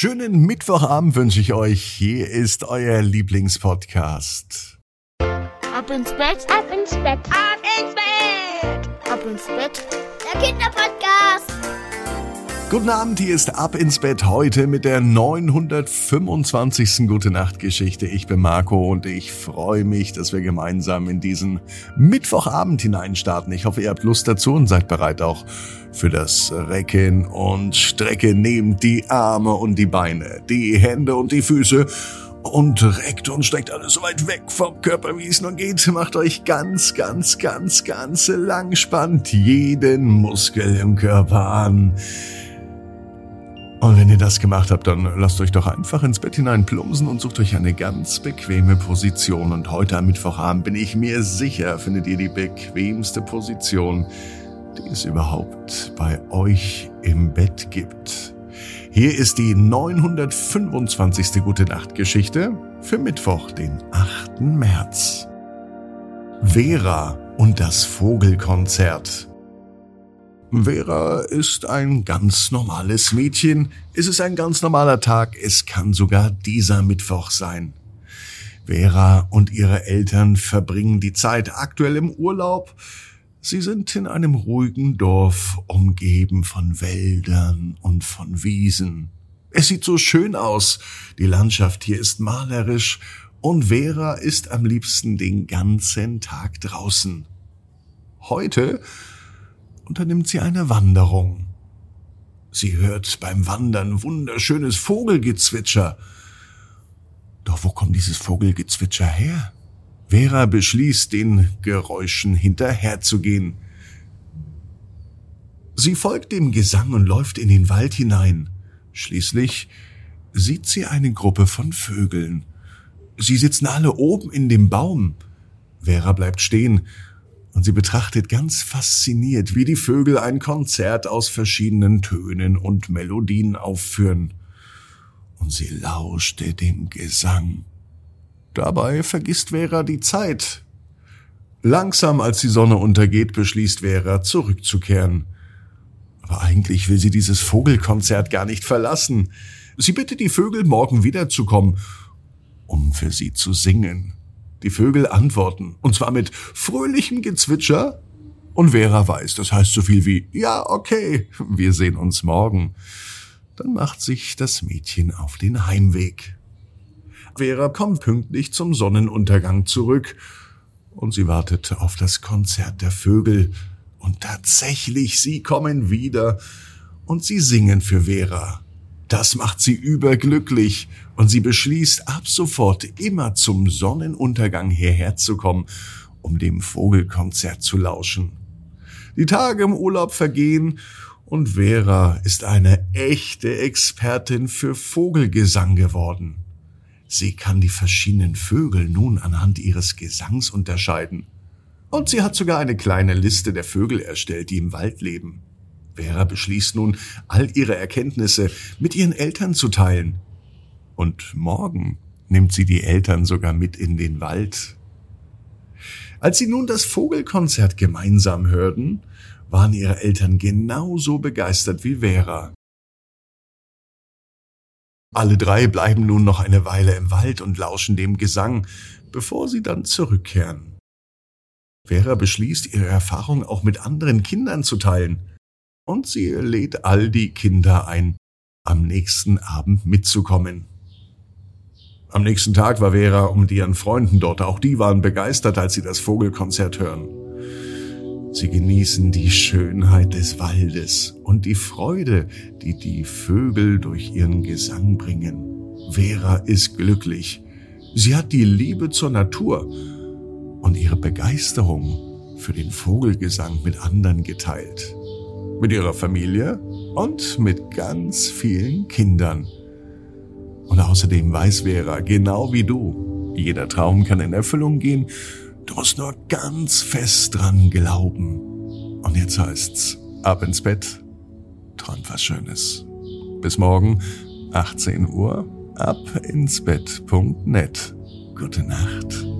Schönen Mittwochabend wünsche ich euch. Hier ist euer Lieblingspodcast. Ab ins Bett, ab ins Bett, ab ins Bett, ab ins Bett. Der Kinderpodcast. Guten Abend, hier ist Ab ins Bett heute mit der 925. Gute Nacht Geschichte. Ich bin Marco und ich freue mich, dass wir gemeinsam in diesen Mittwochabend hineinstarten. Ich hoffe, ihr habt Lust dazu und seid bereit auch für das Recken und Strecken. Nehmt die Arme und die Beine, die Hände und die Füße und reckt und streckt alles so weit weg vom Körper, wie es nur geht. Macht euch ganz, ganz, ganz, ganz lang, spannt jeden Muskel im Körper an. Und wenn ihr das gemacht habt, dann lasst euch doch einfach ins Bett hinein plumpsen und sucht euch eine ganz bequeme Position. Und heute am Mittwochabend bin ich mir sicher, findet ihr die bequemste Position, die es überhaupt bei euch im Bett gibt. Hier ist die 925. Gute Nacht Geschichte für Mittwoch, den 8. März. Vera und das Vogelkonzert. Vera ist ein ganz normales Mädchen. Es ist ein ganz normaler Tag. Es kann sogar dieser Mittwoch sein. Vera und ihre Eltern verbringen die Zeit aktuell im Urlaub. Sie sind in einem ruhigen Dorf, umgeben von Wäldern und von Wiesen. Es sieht so schön aus. Die Landschaft hier ist malerisch und Vera ist am liebsten den ganzen Tag draußen. Heute unternimmt sie eine Wanderung. Sie hört beim Wandern wunderschönes Vogelgezwitscher. Doch wo kommt dieses Vogelgezwitscher her? Vera beschließt, den Geräuschen hinterherzugehen. Sie folgt dem Gesang und läuft in den Wald hinein. Schließlich sieht sie eine Gruppe von Vögeln. Sie sitzen alle oben in dem Baum. Vera bleibt stehen und sie betrachtet ganz fasziniert, wie die Vögel ein Konzert aus verschiedenen Tönen und Melodien aufführen. Und sie lauschte dem Gesang. Dabei vergisst Vera die Zeit. Langsam, als die Sonne untergeht, beschließt Vera, zurückzukehren. Aber eigentlich will sie dieses Vogelkonzert gar nicht verlassen. Sie bittet die Vögel, morgen wiederzukommen, um für sie zu singen. Die Vögel antworten, und zwar mit fröhlichem Gezwitscher. Und Vera weiß, das heißt so viel wie, ja, okay, wir sehen uns morgen. Dann macht sich das Mädchen auf den Heimweg. Vera kommt pünktlich zum Sonnenuntergang zurück und sie wartet auf das Konzert der Vögel. Und tatsächlich, sie kommen wieder und sie singen für Vera. Das macht sie überglücklich und sie beschließt ab sofort immer zum Sonnenuntergang hierher zu kommen, um dem Vogelkonzert zu lauschen. Die Tage im Urlaub vergehen und Vera ist eine echte Expertin für Vogelgesang geworden. Sie kann die verschiedenen Vögel nun anhand ihres Gesangs unterscheiden. Und sie hat sogar eine kleine Liste der Vögel erstellt, die im Wald leben. Vera beschließt nun, all ihre Erkenntnisse mit ihren Eltern zu teilen. Und morgen nimmt sie die Eltern sogar mit in den Wald. Als sie nun das Vogelkonzert gemeinsam hörten, waren ihre Eltern genauso begeistert wie Vera. Alle drei bleiben nun noch eine Weile im Wald und lauschen dem Gesang, bevor sie dann zurückkehren. Vera beschließt, ihre Erfahrung auch mit anderen Kindern zu teilen und sie lädt all die Kinder ein, am nächsten Abend mitzukommen. Am nächsten Tag war Vera mit ihren Freunden dort. Auch die waren begeistert, als sie das Vogelkonzert hören. Sie genießen die Schönheit des Waldes und die Freude, die die Vögel durch ihren Gesang bringen. Vera ist glücklich. Sie hat die Liebe zur Natur und ihre Begeisterung für den Vogelgesang mit anderen geteilt mit ihrer Familie und mit ganz vielen Kindern. Und außerdem weiß Vera, genau wie du, jeder Traum kann in Erfüllung gehen, du musst nur ganz fest dran glauben. Und jetzt heißt's, ab ins Bett, träumt was Schönes. Bis morgen, 18 Uhr, ab ins Bett.net. Gute Nacht.